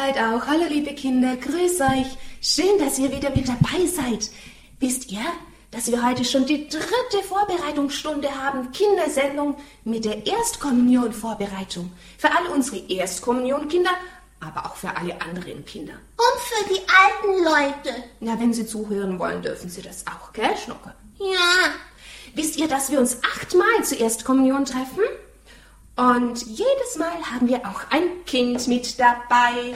Adelheid auch. Hallo, liebe Kinder, grüß euch. Schön, dass ihr wieder mit dabei seid. Wisst ihr, dass wir heute schon die dritte Vorbereitungsstunde haben, Kindersendung mit der Erstkommunion-Vorbereitung. Für alle unsere Erstkommunionkinder, aber auch für alle anderen Kinder. Und für die alten Leute. Na, wenn Sie zuhören wollen, dürfen Sie das auch, gell, Schnucke? Ja. Wisst ihr, dass wir uns achtmal zur Erstkommunion treffen? Und jedes Mal haben wir auch ein Kind mit dabei.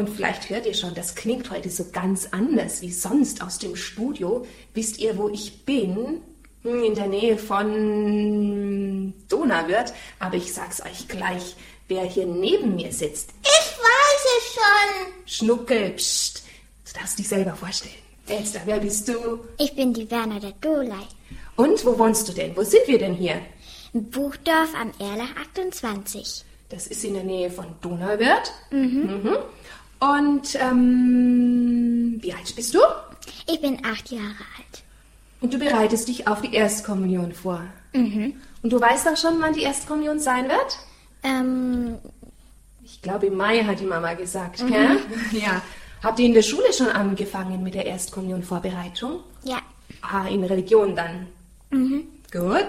Und vielleicht hört ihr schon, das klingt heute so ganz anders wie sonst aus dem Studio. Wisst ihr, wo ich bin? Hm, In der Nähe von Donauwörth. Aber ich sag's euch gleich, wer hier neben mir sitzt. Ich weiß es schon. Schnuckel, pst. Du darfst dich selber vorstellen. Elster, wer bist du? Ich bin die Werner der Dolei. Und wo wohnst du denn? Wo sind wir denn hier? Im Buchdorf am Erlach 28. Das ist in der Nähe von Donauwörth. Mhm. Und ähm, wie alt bist du? Ich bin acht Jahre alt. Und du bereitest dich auf die Erstkommunion vor. Mhm. Und du weißt auch schon, wann die Erstkommunion sein wird? Ähm, Ich glaube, im Mai hat die Mama gesagt, gell? Ja. Habt ihr in der Schule schon angefangen mit der Erstkommunion-Vorbereitung? ja. Ah, in Religion dann. Mhm. Gut.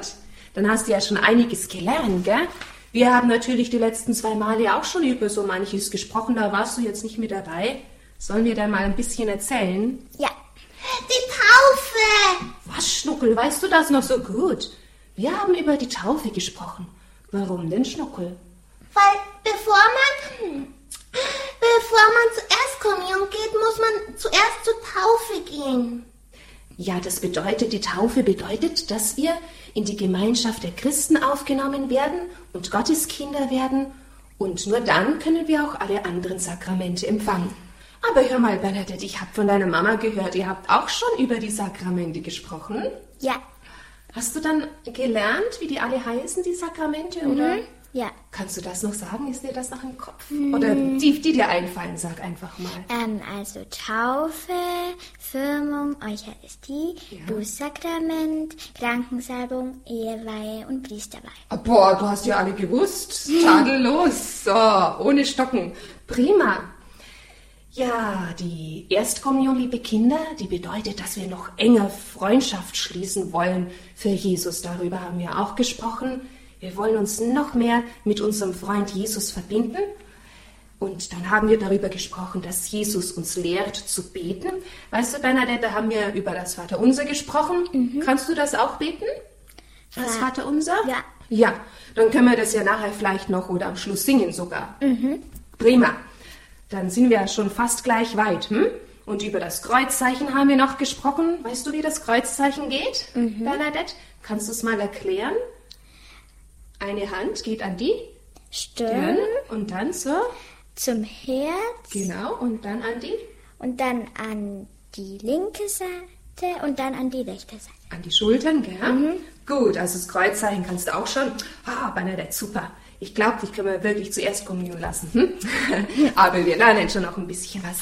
Dann hast du ja schon einiges gelernt, gell? Wir haben natürlich die letzten zwei Male auch schon über so manches gesprochen, da warst du jetzt nicht mit dabei. Sollen wir dann mal ein bisschen erzählen? Ja. Die Taufe. Was, Schnuckel, weißt du das noch so gut? Wir haben über die Taufe gesprochen. Warum denn, Schnuckel? Weil bevor man, bevor man zur Erstkommunion geht, muss man zuerst zur Taufe gehen. Ja, das bedeutet, die Taufe bedeutet, dass wir in die Gemeinschaft der Christen aufgenommen werden und Gottes Kinder werden. Und nur dann können wir auch alle anderen Sakramente empfangen. Aber hör mal, Bernadette, ich habe von deiner Mama gehört, ihr habt auch schon über die Sakramente gesprochen. Ja. Hast du dann gelernt, wie die alle heißen, die Sakramente, oder? Ja. Kannst du das noch sagen? Ist dir das noch im Kopf? Oder die, die dir einfallen, sag einfach mal. Ähm, also Taufe, Firmung, Eucharistie, Bußsakrament, Krankensalbung, Eheweihe und Priesterweihe. Ah, Boah, du hast ja alle gewusst. Tadellos. So, ohne Stocken. Prima. Ja, die Erstkommunion, liebe Kinder, die bedeutet, dass wir noch enger Freundschaft schließen wollen für Jesus. Darüber haben wir auch gesprochen. Wir wollen uns noch mehr mit unserem Freund Jesus verbinden. Und dann haben wir darüber gesprochen, dass Jesus uns lehrt zu beten. Weißt du, Bernadette, da haben wir über das Vaterunser gesprochen. Kannst du das auch beten? Das Ja. Vaterunser? Ja. Ja, dann können wir das ja nachher vielleicht noch oder am Schluss singen sogar. Prima. Dann sind wir ja schon fast gleich weit. Hm? Und über das Kreuzzeichen haben wir noch gesprochen. Weißt du, wie das Kreuzzeichen geht, Bernadette? Kannst du es mal erklären? Eine Hand geht an die Stirn und dann so. zum Herz Genau. Und dann an die und dann an die linke Seite und dann an die rechte Seite. An die Schultern, gell? Gut, also das Kreuzzeichen kannst du auch schon. Ah, Bernadette, super. Ich glaube, dich können wir wirklich zuerst Kommunion lassen. Hm? Aber wir lernen schon noch ein bisschen was.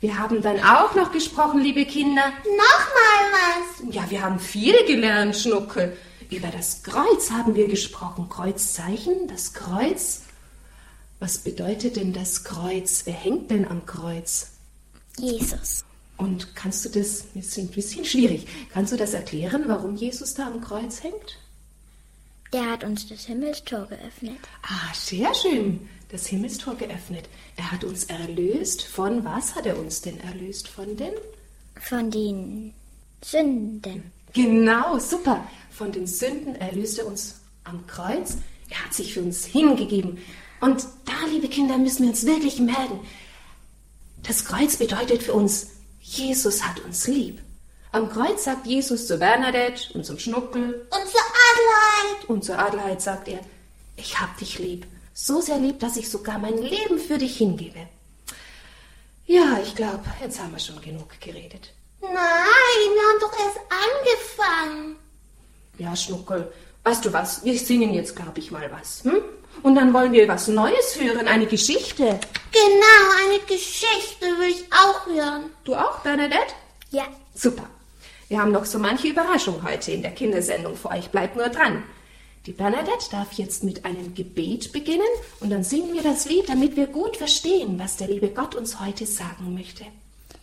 Wir haben dann auch noch gesprochen, liebe Kinder. Nochmal was. Ja, wir haben viel gelernt, Schnuckel. Über das Kreuz haben wir gesprochen. Kreuzzeichen, das Kreuz. Was bedeutet denn das Kreuz? Wer hängt denn am Kreuz? Jesus. Und kannst du das, das ist ein bisschen schwierig, kannst du das erklären, warum Jesus da am Kreuz hängt? Der hat uns das Himmelstor geöffnet. Ah, sehr schön. Das Himmelstor geöffnet. Er hat uns erlöst. Von was hat er uns denn erlöst? Von den? Von den Sünden. Genau, super. Von den Sünden erlöst er uns am Kreuz. Er hat sich für uns hingegeben. Und da, liebe Kinder, müssen wir uns wirklich merken. Das Kreuz bedeutet für uns, Jesus hat uns lieb. Am Kreuz sagt Jesus zu Bernadette und zum Schnuckel Und zur Adelheid. Und zur Adelheid sagt er, ich hab dich lieb, so sehr lieb, dass ich sogar mein Leben für dich hingebe. Ja, ich glaube, jetzt haben wir schon genug geredet. Nein, wir haben doch erst angefangen. Ja, Schnuckel, weißt du was, wir singen jetzt, glaube ich, mal was. Hm? Und dann wollen wir was Neues hören, eine Geschichte. Genau, eine Geschichte will ich auch hören. Du auch, Bernadette? Ja. Super. Wir haben noch so manche Überraschung heute in der Kindersendung für euch. Bleibt nur dran. Die Bernadette darf jetzt mit einem Gebet beginnen und dann singen wir das Lied, damit wir gut verstehen, was der liebe Gott uns heute sagen möchte.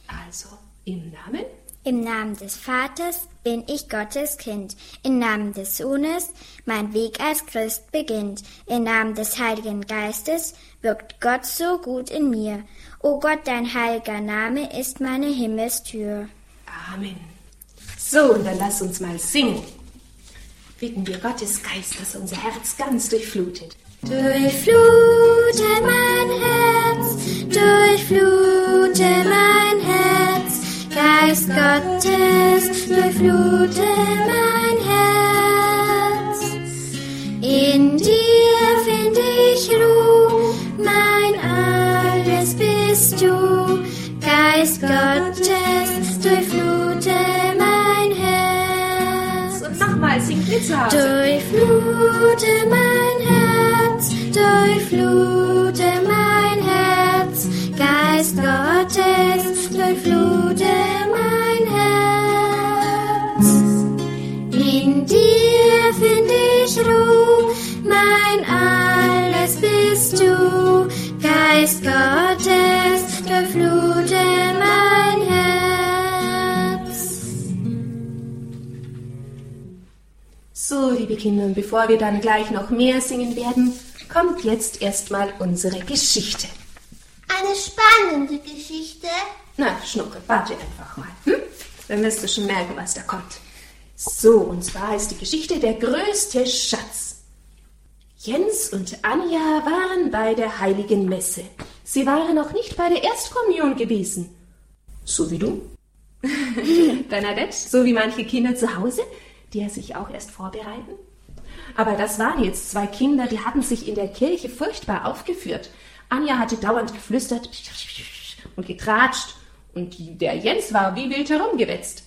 Also, im Namen Im Namen des Vaters bin ich Gottes Kind. Im Namen des Sohnes mein Weg als Christ beginnt. Im Namen des Heiligen Geistes wirkt Gott so gut in mir. O Gott, dein heiliger Name ist meine Himmelstür. Amen. So, und dann lass uns mal singen. Bitten wir Gottes Geist, dass unser Herz ganz durchflutet. Durchflute mein Herz, durchflute mein Herz, Geist Gottes, durchflute mein Herz. In dir find ich Ruhe, mein alles bist du, Geist Gottes, durchflute mein Herz. Und nochmal, zu Hause. Durchflute Und bevor wir dann gleich noch mehr singen werden, kommt jetzt erstmal unsere Geschichte. Eine spannende Geschichte. Na, Schnucke, warte einfach mal. Hm? Dann wirst du schon merken, was da kommt. So, und zwar ist die Geschichte der größte Schatz. Jens und Anja waren bei der heiligen Messe. Sie waren noch nicht bei der Erstkommunion gewesen. So wie du. Bernadette, so wie manche Kinder zu Hause, die ja sich auch erst vorbereiten. Aber das waren jetzt zwei Kinder, die hatten sich in der Kirche furchtbar aufgeführt. Anja hatte dauernd geflüstert und getratscht und der Jens war wie wild herumgewetzt.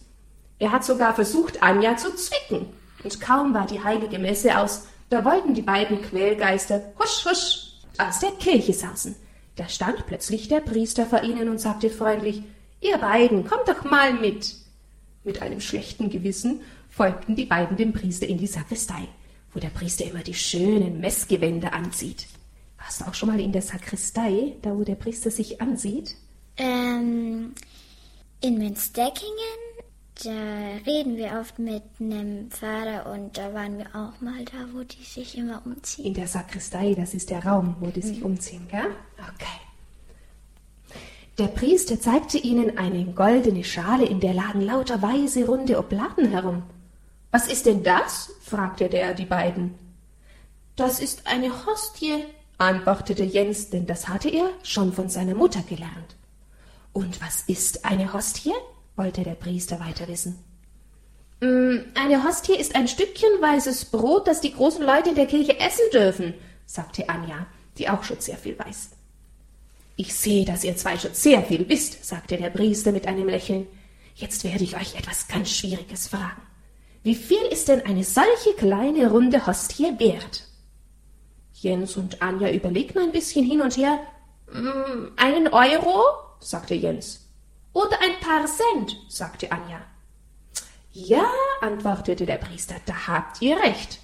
Er hat sogar versucht, Anja zu zwicken. Und kaum war die heilige Messe aus, da wollten die beiden Quälgeister husch husch aus der Kirche sausen. Da stand plötzlich der Priester vor ihnen und sagte freundlich, ihr beiden, kommt doch mal mit. Mit einem schlechten Gewissen folgten die beiden dem Priester in die Sakristei, wo der Priester immer die schönen Messgewänder anzieht. Warst du auch schon mal in der Sakristei, da wo der Priester sich ansieht? Ähm, in Münsterkingen, da reden wir oft mit einem Pfarrer und da waren wir auch mal da, wo die sich immer umziehen. In der Sakristei, das ist der Raum, wo die sich umziehen, gell? Okay. Der Priester zeigte ihnen eine goldene Schale, in der lagen lauter weiße, runde Oblaten herum. Was ist denn das? fragte der die beiden. Das ist eine Hostie, antwortete Jens, denn das hatte er schon von seiner Mutter gelernt. Und was ist eine Hostie? wollte der Priester weiter wissen. Mm, Eine Hostie ist ein Stückchen weißes Brot, das die großen Leute in der Kirche essen dürfen, sagte Anja, die auch schon sehr viel weiß. Ich sehe, dass ihr zwei schon sehr viel wisst, sagte der Priester mit einem Lächeln. Jetzt werde ich euch etwas ganz Schwieriges fragen. Wie viel ist denn eine solche kleine runde Hostie wert? Jens und Anja überlegten ein bisschen hin und her. "Mm, Einen Euro? sagte Jens. Oder ein paar Cent? sagte Anja. Ja, antwortete der Priester, da habt ihr recht.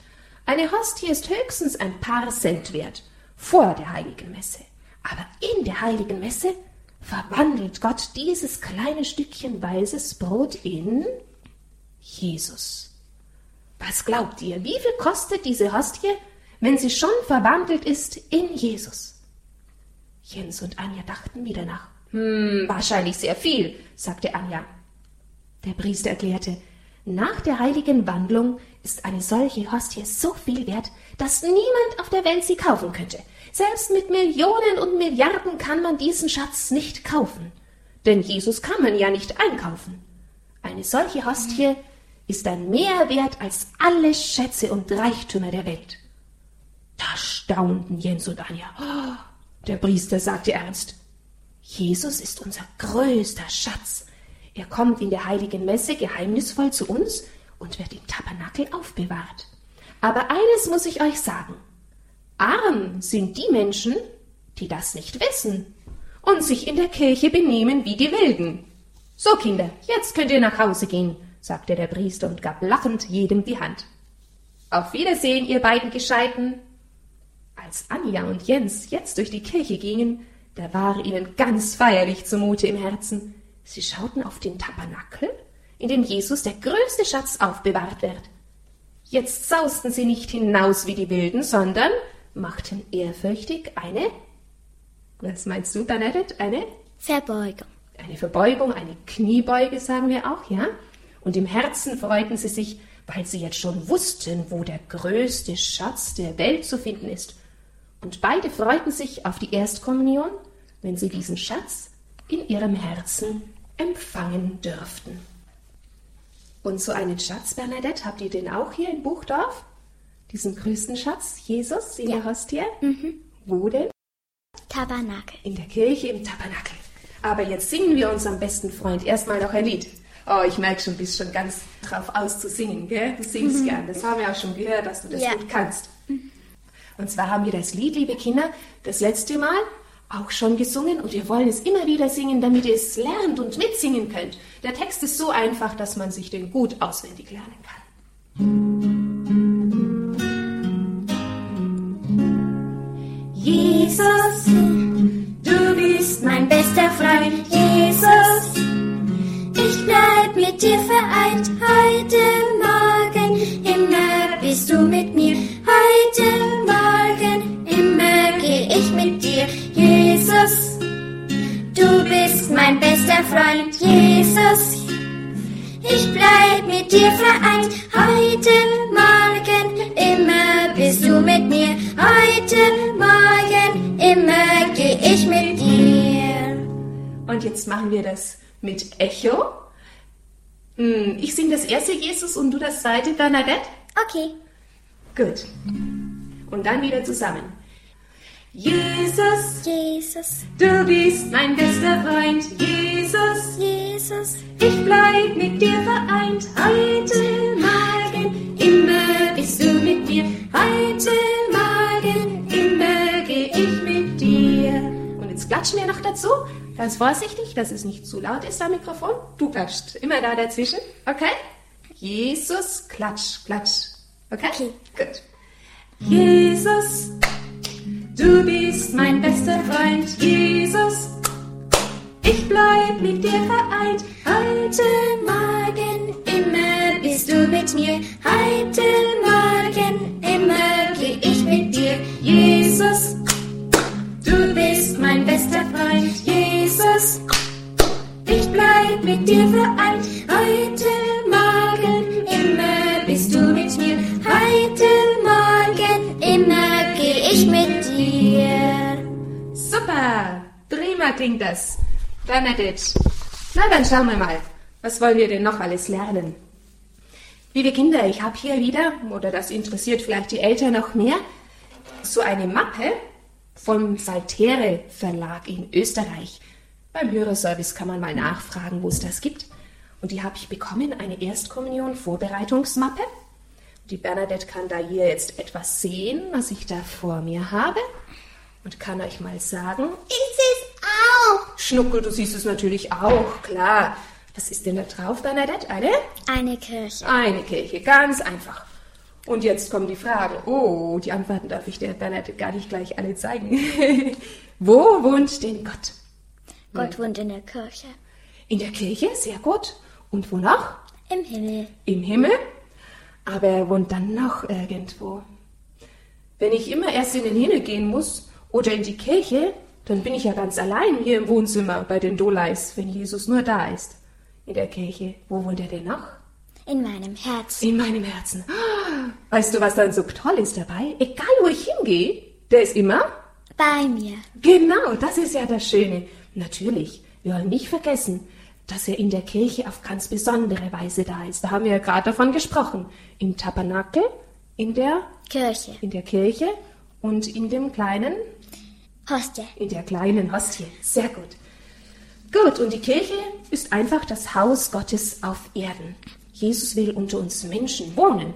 Eine Hostie ist höchstens ein paar Cent wert vor der heiligen Messe. Aber in der heiligen Messe verwandelt Gott dieses kleine Stückchen weißes Brot in Jesus. Was glaubt ihr, wie viel kostet diese Hostie, wenn sie schon verwandelt ist in Jesus? Jens und Anja dachten wieder nach. Hm, wahrscheinlich sehr viel, sagte Anja. Der Priester erklärte, nach der heiligen Wandlung ist eine solche Hostie so viel wert, dass niemand auf der Welt sie kaufen könnte. Selbst mit Millionen und Milliarden kann man diesen Schatz nicht kaufen. Denn Jesus kann man ja nicht einkaufen. Eine solche Hostie ist ein mehr wert als alle Schätze und Reichtümer der Welt. Da staunten Jens und Anja. Der Priester sagte ernst, Jesus ist unser größter Schatz. Er kommt in der heiligen Messe geheimnisvoll zu uns und wird im Tabernakel aufbewahrt. Aber eines muss ich euch sagen. Arm sind die Menschen, die das nicht wissen und sich in der Kirche benehmen wie die Wilden. So, Kinder, jetzt könnt ihr nach Hause gehen, sagte der Priester und gab lachend jedem die Hand. Auf Wiedersehen, ihr beiden Gescheiten. Als Anja und Jens jetzt durch die Kirche gingen, da war ihnen ganz feierlich zumute im Herzen. Sie schauten auf den Tabernakel, in dem Jesus der größte Schatz aufbewahrt wird. Jetzt sausten sie nicht hinaus wie die Wilden, sondern machten ehrfürchtig eine, was meinst du, Bernadette, eine? Verbeugung. Eine Verbeugung, eine Kniebeuge, sagen wir auch, ja? Und im Herzen freuten sie sich, weil sie jetzt schon wussten, wo der größte Schatz der Welt zu finden ist. Und beide freuten sich auf die Erstkommunion, wenn sie diesen Schatz in ihrem Herzen empfangen dürften. Und so einen Schatz, Bernadette, habt ihr den auch hier in Buchdorf? Diesen größten Schatz, Jesus in Ja. der Hostie? Wo denn? Tabernakel. In der Kirche im Tabernakel. Aber jetzt singen wir unserem besten Freund erstmal noch ein Lied. Oh, ich merke schon, du bist schon ganz drauf aus zu singen, gell? Du singst gern. Das haben wir auch schon gehört, dass du das Ja. gut kannst. Und zwar haben wir das Lied, liebe Kinder, das letzte Mal auch schon gesungen und wir wollen es immer wieder singen, damit ihr es lernt und mitsingen könnt. Der Text ist so einfach, dass man sich den gut auswendig lernen kann. Jesus, du bist mein bester Freund, Jesus. Dir vereint heute Morgen, immer bist du mit mir. Heute Morgen, immer geh ich mit dir, Jesus. Du bist mein bester Freund, Jesus. Ich bleib mit dir vereint heute Morgen, immer bist du mit mir. Heute Morgen, immer geh ich mit dir. Und jetzt machen wir das mit Echo. Hm, Ich singe das erste Jesus und du das zweite, Bernadette. Okay. Gut. Und dann wieder zusammen. Jesus, Jesus, du bist mein bester Freund. Jesus, Jesus, ich bleib mit dir vereint. Heute Morgen, immer bist du mit mir. Heute Morgen, immer geh ich mit dir. Und jetzt klatschen wir noch dazu. Ganz vorsichtig, dass es nicht zu laut ist am Mikrofon. Du klatschst immer da dazwischen. Okay? Jesus, klatsch, klatsch. Okay? Okay. Gut. Jesus, du bist mein bester Freund. Jesus, ich bleib mit dir vereint. Heute Morgen, immer bist du mit mir. Heute Morgen, immer geh ich mit dir. Jesus, du bist mein bester Freund. Jesus, ich bleib mit dir vereint. Heute Morgen, immer bist du mit mir. Heute Morgen, immer geh ich mit dir. Super! Prima klingt das. Bernadette. Na, dann schauen wir mal. Was wollen wir denn noch alles lernen? Liebe Kinder, ich habe hier wieder, oder das interessiert vielleicht die Eltern noch mehr, so eine Mappe vom Saltere Verlag in Österreich. Beim Hörerservice kann man mal nachfragen, wo es das gibt. Und die habe ich bekommen, eine Erstkommunion-Vorbereitungsmappe. Die Bernadette kann da hier jetzt etwas sehen, was ich da vor mir habe. Und kann euch mal sagen, Ich seh's auch. Schnuckel, du siehst es natürlich auch, klar. Was ist denn da drauf, Bernadette? Eine? Eine Kirche. Eine Kirche, ganz einfach. Und jetzt kommen die Fragen. Oh, die Antworten darf ich der Bernadette gar nicht gleich alle zeigen. Wo wohnt denn Gott? Gott wohnt in der Kirche. In der Kirche, sehr gut. Und wo noch? Im Himmel. Im Himmel? Aber er wohnt dann noch irgendwo. Wenn ich immer erst in den Himmel gehen muss oder in die Kirche, dann bin ich ja ganz allein hier im Wohnzimmer bei den Doleis, wenn Jesus nur da ist. In der Kirche. Wo wohnt er denn noch? In meinem Herzen. In meinem Herzen. Weißt du, was dann so toll ist dabei? Egal, wo ich hingehe, der ist immer Bei mir. Genau, das ist ja das Schöne. Natürlich, wir wollen nicht vergessen, dass er in der Kirche auf ganz besondere Weise da ist. Da haben wir ja gerade davon gesprochen. Im Tabernakel, in der, Kirche. in der Kirche und in dem kleinen, Hostie. in der kleinen Hostie. Sehr gut. Gut, und die Kirche ist einfach das Haus Gottes auf Erden. Jesus will unter uns Menschen wohnen.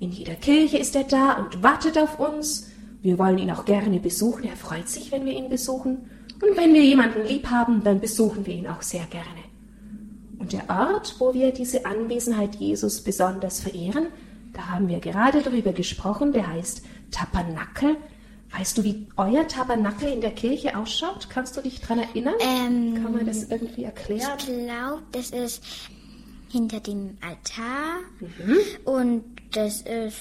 In jeder Kirche ist er da und wartet auf uns. Wir wollen ihn auch gerne besuchen. Er freut sich, wenn wir ihn besuchen. Und wenn wir jemanden lieb haben, dann besuchen wir ihn auch sehr gerne. Und der Ort, wo wir diese Anwesenheit Jesus besonders verehren, Da haben wir gerade drüber gesprochen. Der heißt Tabernakel. Weißt du, wie euer Tabernakel in der Kirche ausschaut? Kannst du dich daran erinnern? Ähm, Kann man das irgendwie erklären? Ich glaube, das ist hinter dem Altar Mhm. und das ist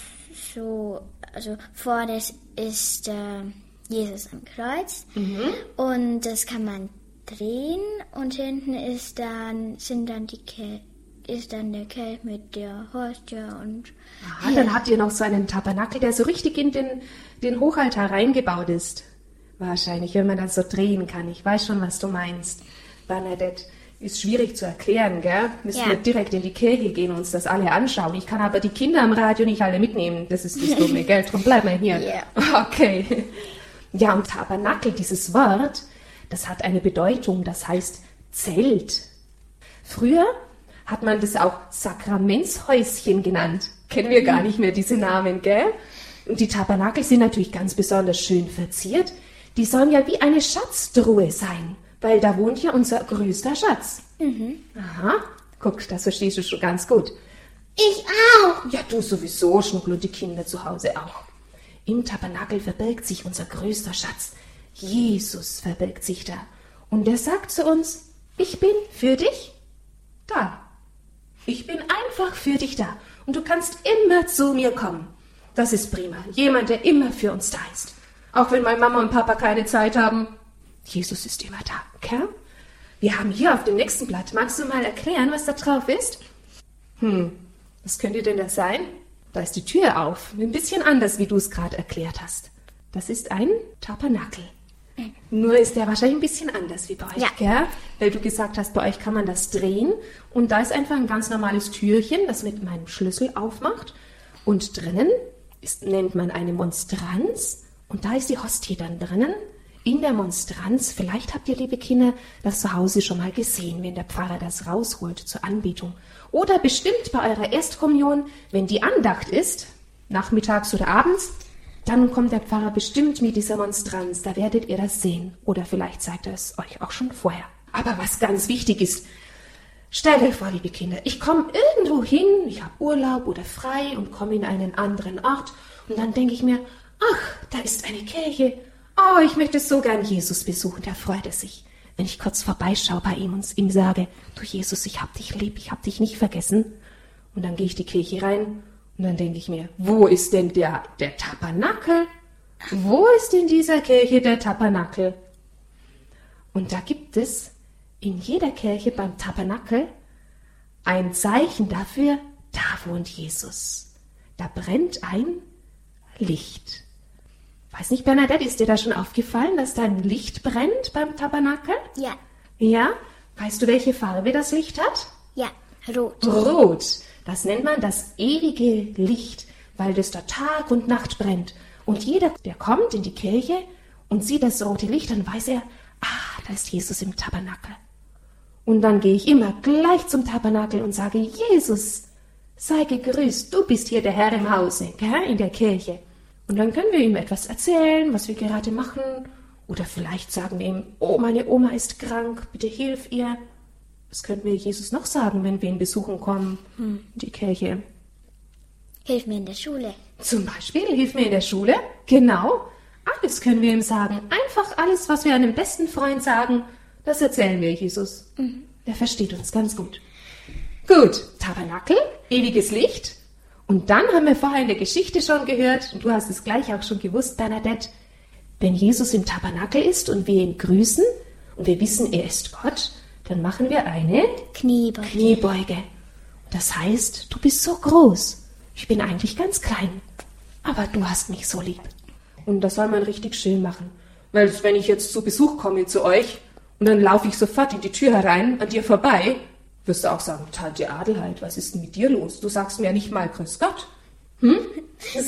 so, also vor das ist äh, Jesus am Kreuz Mhm. und das kann man drehen und hinten ist dann sind dann die Kel ist dann der Kelch mit der Hostie und Ah, dann habt ihr noch so einen Tabernakel, der so richtig in den, den Hochaltar reingebaut ist. Wahrscheinlich, wenn man das so drehen kann. Ich weiß schon, was du meinst. Bernadette, ist schwierig zu erklären, gell? Müssen Ja. wir direkt in die Kirche gehen und uns das alle anschauen. Ich kann aber die Kinder am Radio nicht alle mitnehmen. Das ist das Dumme, gell? Drum bleib mal hier. Ja. Okay. Ja, und Tabernakel, dieses Wort, das hat eine Bedeutung, das heißt Zelt. Früher hat man das auch Sakramentshäuschen genannt. Kennen wir gar nicht mehr diese Namen, gell? Und die Tabernakel sind natürlich ganz besonders schön verziert. Die sollen ja wie eine Schatztruhe sein, weil da wohnt ja unser größter Schatz. Aha, guck, das verstehst du schon ganz gut. Ich auch. Ja, du sowieso, Schnuckel und die Kinder zu Hause auch. Im Tabernakel verbirgt sich unser größter Schatz. Jesus verbirgt sich da. Und er sagt zu uns, ich bin für dich da. Ich bin einfach für dich da. Und du kannst immer zu mir kommen. Das ist prima. Jemand, der immer für uns da ist. Auch wenn meine Mama und Papa keine Zeit haben. Jesus ist immer da, okay? Wir haben hier auf dem nächsten Blatt. Magst du mal erklären, was da drauf ist? Hm, was könnte denn das sein? Da ist die Tür auf. Ein bisschen anders, wie du es gerade erklärt hast. Das ist ein Tabernakel. Nur ist der wahrscheinlich ein bisschen anders wie bei euch, Ja. gell? Weil du gesagt hast, bei euch kann man das drehen. Und da ist einfach ein ganz normales Türchen, das mit meinem Schlüssel aufmacht. Und drinnen ist, nennt man eine Monstranz. Und da ist die Hostie dann drinnen. In der Monstranz, vielleicht habt ihr, liebe Kinder, das zu Hause schon mal gesehen, wenn der Pfarrer das rausholt zur Anbetung. Oder bestimmt bei eurer Erstkommunion, wenn die Andacht ist, nachmittags oder abends, dann kommt der Pfarrer bestimmt mit dieser Monstranz. Da werdet ihr das sehen. Oder vielleicht zeigt er es euch auch schon vorher. Aber was ganz wichtig ist, stellt euch vor, liebe Kinder, ich komme irgendwo hin, ich habe Urlaub oder frei und komme in einen anderen Ort. Und dann denke ich mir, ach, da ist eine Kirche. Oh, ich möchte so gern Jesus besuchen. Da freut er sich. Wenn ich kurz vorbeischaue bei ihm und ihm sage, du Jesus, ich hab dich lieb, ich hab dich nicht vergessen. Und dann gehe ich die Kirche rein und dann denke ich mir, wo ist denn der, der Tabernakel? Wo ist in dieser Kirche der Tabernakel? Und da gibt es in jeder Kirche beim Tabernakel ein Zeichen dafür, da wohnt Jesus. Da brennt ein Licht. Weiß nicht, Bernadette, ist dir da schon aufgefallen, dass da ein Licht brennt beim Tabernakel? ja, Ja? Weißt du, welche Farbe das Licht hat? ja, rot. Rot. Das nennt man das ewige Licht, weil das da Tag und Nacht brennt. Und jeder, der kommt in die Kirche und sieht das rote Licht, dann weiß er, ah, da ist Jesus im Tabernakel. Und dann gehe ich immer gleich zum Tabernakel und sage, Jesus, sei gegrüßt, du bist hier der Herr im Hause, gell, in der Kirche. Und dann können wir ihm etwas erzählen, was wir gerade machen. Oder vielleicht sagen wir ihm, oh, meine Oma ist krank, bitte hilf ihr. Was könnten wir Jesus noch sagen, wenn wir ihn besuchen kommen? Die Kirche. Hilf mir in der Schule. Zum Beispiel, hilf mir in der Schule. Genau. Alles können wir ihm sagen. Einfach alles, was wir einem besten Freund sagen, das erzählen wir Jesus. Der versteht uns ganz gut. Gut, Tabernakel, ewiges Licht. Und dann haben wir vorher in der Geschichte schon gehört, und du hast es gleich auch schon gewusst, Bernadette, wenn Jesus im Tabernakel ist und wir ihn grüßen und wir wissen, er ist Gott, dann machen wir eine Kniebeuge. Kniebeuge. Das heißt, du bist so groß. Ich bin eigentlich ganz klein. Aber du hast mich so lieb. Und das soll man richtig schön machen. Weil wenn ich jetzt zu Besuch komme zu euch und dann laufe ich sofort in die Tür herein, an dir vorbei, wirst du auch sagen, Tante Adelheid, was ist denn mit dir los? Du sagst mir ja nicht mal Grüß Gott. Hm?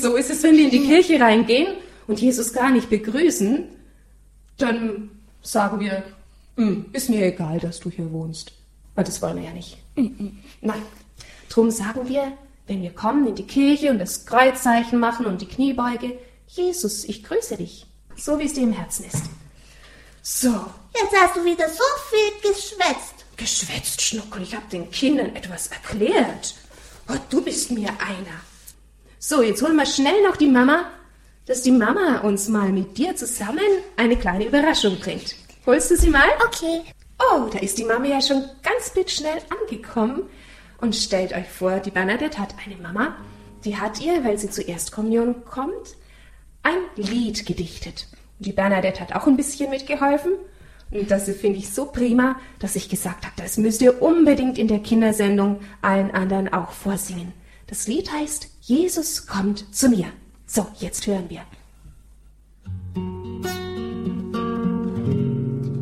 So ist es, wenn wir in die Kirche reingehen und Jesus gar nicht begrüßen, dann sagen wir, "Hm, ist mir egal, dass du hier wohnst. Aber das wollen wir ja nicht. Nein. Drum sagen wir, wenn wir kommen in die Kirche und das Kreuzzeichen machen und die Kniebeuge, Jesus, ich grüße dich, so wie es dir im Herzen ist. So, Jetzt hast du wieder so viel geschwätzt. Geschwätzt, Schnuckel, ich habe den Kindern etwas erklärt. Oh, du bist mir einer. So, jetzt holen wir schnell noch die Mama, dass die Mama uns mal mit dir zusammen eine kleine Überraschung bringt. Holst du sie mal? Okay. Oh, da ist die Mama ja schon ganz blitzschnell angekommen. Und stellt euch vor, die Bernadette hat eine Mama, die hat ihr, weil sie zur Erstkommunion kommt, ein Lied gedichtet. Und die Bernadette hat auch ein bisschen mitgeholfen. Und das finde ich so prima, dass ich gesagt habe, das müsst ihr unbedingt in der Kindersendung allen anderen auch vorsingen. Das Lied heißt Jesus kommt zu mir. So, jetzt hören wir.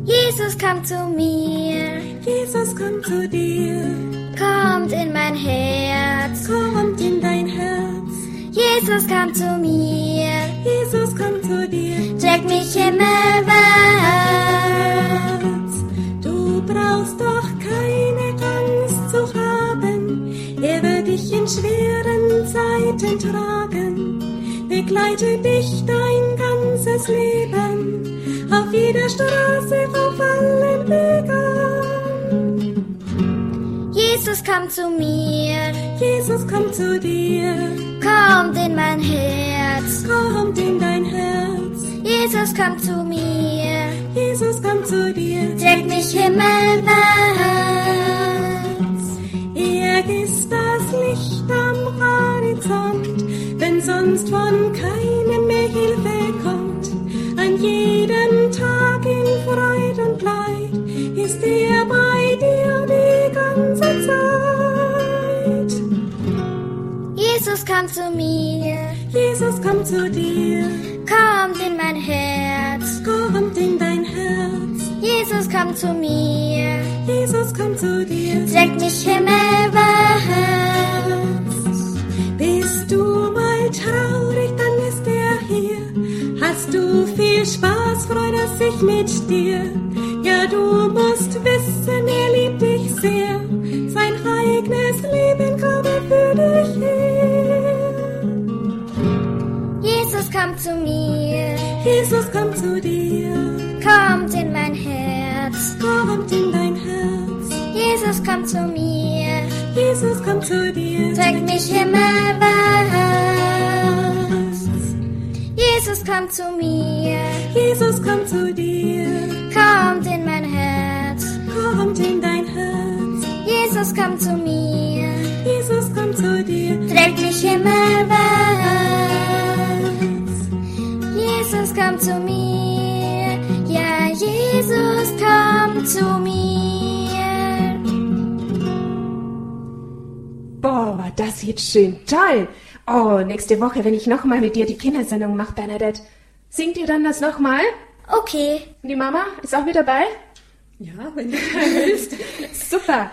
Jesus kommt zu mir, Jesus kommt zu dir, kommt in mein Herz. kommt in dein Herz. Jesus kommt zu mir, Jesus kommt zu dir, trägt mich himmelwärts. Schweren Zeiten tragen, begleite dich dein ganzes Leben, auf jeder Straße, auf allen Wegen. Jesus kommt zu mir, Jesus kommt zu dir, kommt in mein Herz. kommt in dein Herz. Jesus kommt zu mir, Jesus kommt zu dir, trägt mich himmelwärts. Das Licht am Horizont, wenn sonst von keinem mehr Hilfe kommt. An jedem Tag in Freud und Leid ist er bei dir die ganze Zeit. Jesus kommt zu mir, Jesus kommt zu dir, kommt in mein Herz. kommt in dein Herz. Jesus kommt zu mir, Jesus kommt zu dir, trägt mich himmelwärts. Sich mit dir. Ja, du musst wissen, er liebt dich sehr. Sein eigenes Leben gab er für dich her. Jesus kommt zu mir, Jesus kommt zu dir, kommt in mein Herz. kommt in dein Herz. Jesus kommt zu mir, Jesus kommt zu dir, trägt mich himmelwärts. Jesus kommt zu mir, Jesus kommt zu dir, kommt in mein Herz. kommt in dein Herz. Jesus kommt zu mir, Jesus kommt zu dir, trägt mich himmelwärts. Jesus kommt zu mir, ja, Jesus kommt zu mir. Boah, war das jetzt schön toll. Oh, nächste Woche, wenn ich nochmal mit dir die Kindersendung mache, Bernadette, singt ihr dann das nochmal? Okay, Und die Mama ist auch mit dabei? Ja, wenn du willst. Super.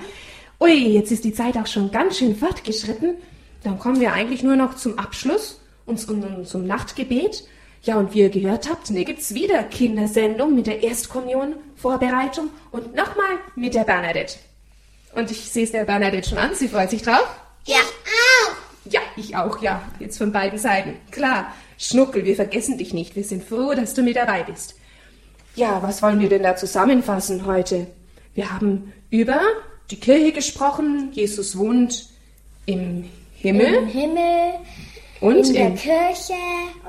Ui, jetzt ist die Zeit auch schon ganz schön fortgeschritten. Dann kommen wir eigentlich nur noch zum Abschluss und zum, zum Nachtgebet. Ja, und wie ihr gehört habt, ne, gibt's wieder Kindersendung mit der Erstkommunion-Vorbereitung und nochmal mit der Bernadette. Und ich sehe es der Bernadette schon an, sie freut sich drauf. ja. Ich auch, ja. Jetzt von beiden Seiten. Klar. Schnuckel, wir vergessen dich nicht. Wir sind froh, dass du mit dabei bist. Ja, was wollen wir denn da zusammenfassen heute? Wir haben über die Kirche gesprochen. Jesus wohnt im Himmel Im Himmel, und in der im... Kirche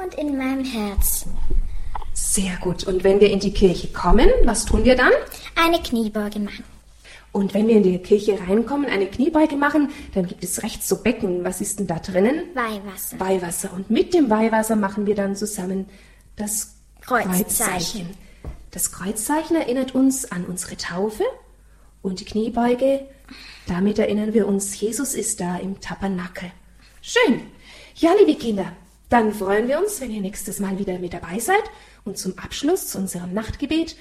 und in meinem Herz. Sehr gut. Und wenn wir in die Kirche kommen, was tun wir dann? Eine Kniebeuge machen. Und wenn wir in die Kirche reinkommen, eine Kniebeuge machen, dann gibt es rechts so Becken. Was ist denn da drinnen? Weihwasser. Weihwasser. Und mit dem Weihwasser machen wir dann zusammen das Kreuzzeichen. Kreuzzeichen. Das Kreuzzeichen erinnert uns an unsere Taufe und die Kniebeuge, damit erinnern wir uns, Jesus ist da im Tabernakel. Schön. Ja, liebe Kinder, dann freuen wir uns, wenn ihr nächstes Mal wieder mit dabei seid. Und zum Abschluss zu unserem Nachtgebet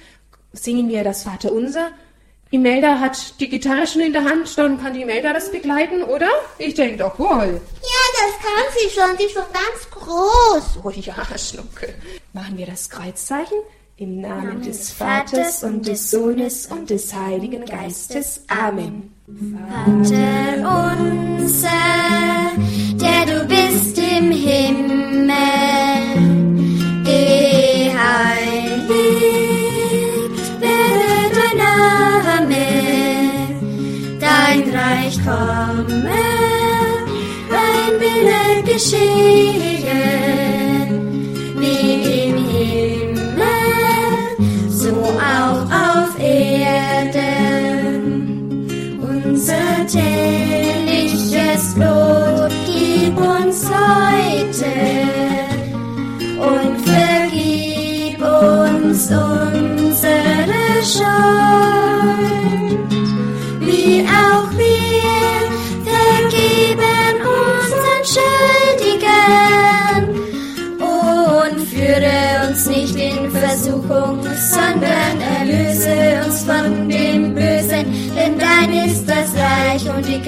singen wir das Vaterunser. Imelda hat die Gitarre schon in der Hand, dann kann die Imelda das begleiten, oder? Ich denke doch wohl. Ja, das kann sie schon. Die ist schon ganz groß. Oh ja, Schnuckel. Machen wir das Kreuzzeichen im Namen, Namen des des Vaters und des Sohnes und des Heiligen Geistes. Amen. Vater unser, Name,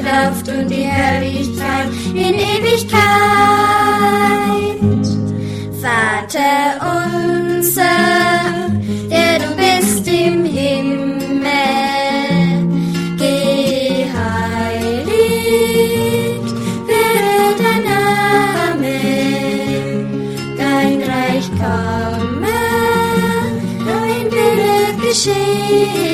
Kraft und die Herrlichkeit in Ewigkeit. Vater unser, der du bist im Himmel, geheiligt werde dein Name, dein Reich komme, dein Wille geschehe,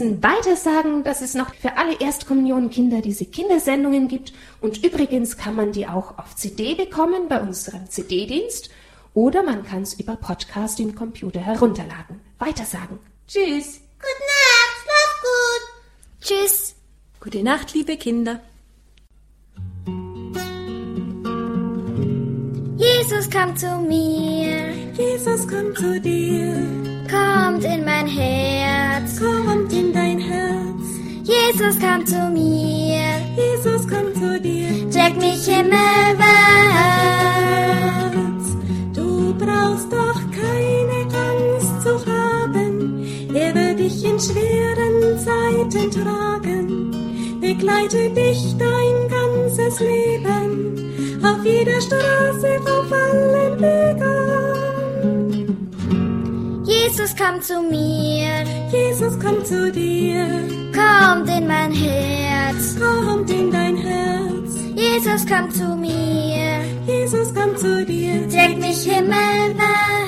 nicht vergessen, weitersagen, dass es noch für alle Erstkommunionkinder diese Kindersendungen gibt. Und übrigens kann man die auch auf CD bekommen bei unserem CD-Dienst. Oder man kann es über Podcast im Computer herunterladen. Weitersagen. Tschüss. Gute Nacht, schlaf gut. Tschüss. Gute Nacht, liebe Kinder. Jesus kommt zu mir, Jesus kommt zu dir, kommt in mein Herz. kommt in dein Herz. Jesus kommt zu mir, Jesus kommt zu dir, trägt mich himmelwärts. Du brauchst doch keine Angst zu haben. Er wird dich in schweren Zeiten tragen, begleite dich dein ganzes Leben auf jeder Straße auf allen Wegen. Jesus kommt zu mir, Jesus kommt zu dir, kommt in mein Herz. kommt in dein Herz. Jesus kommt zu mir, Jesus kommt zu dir, trägt mich himmelwärts.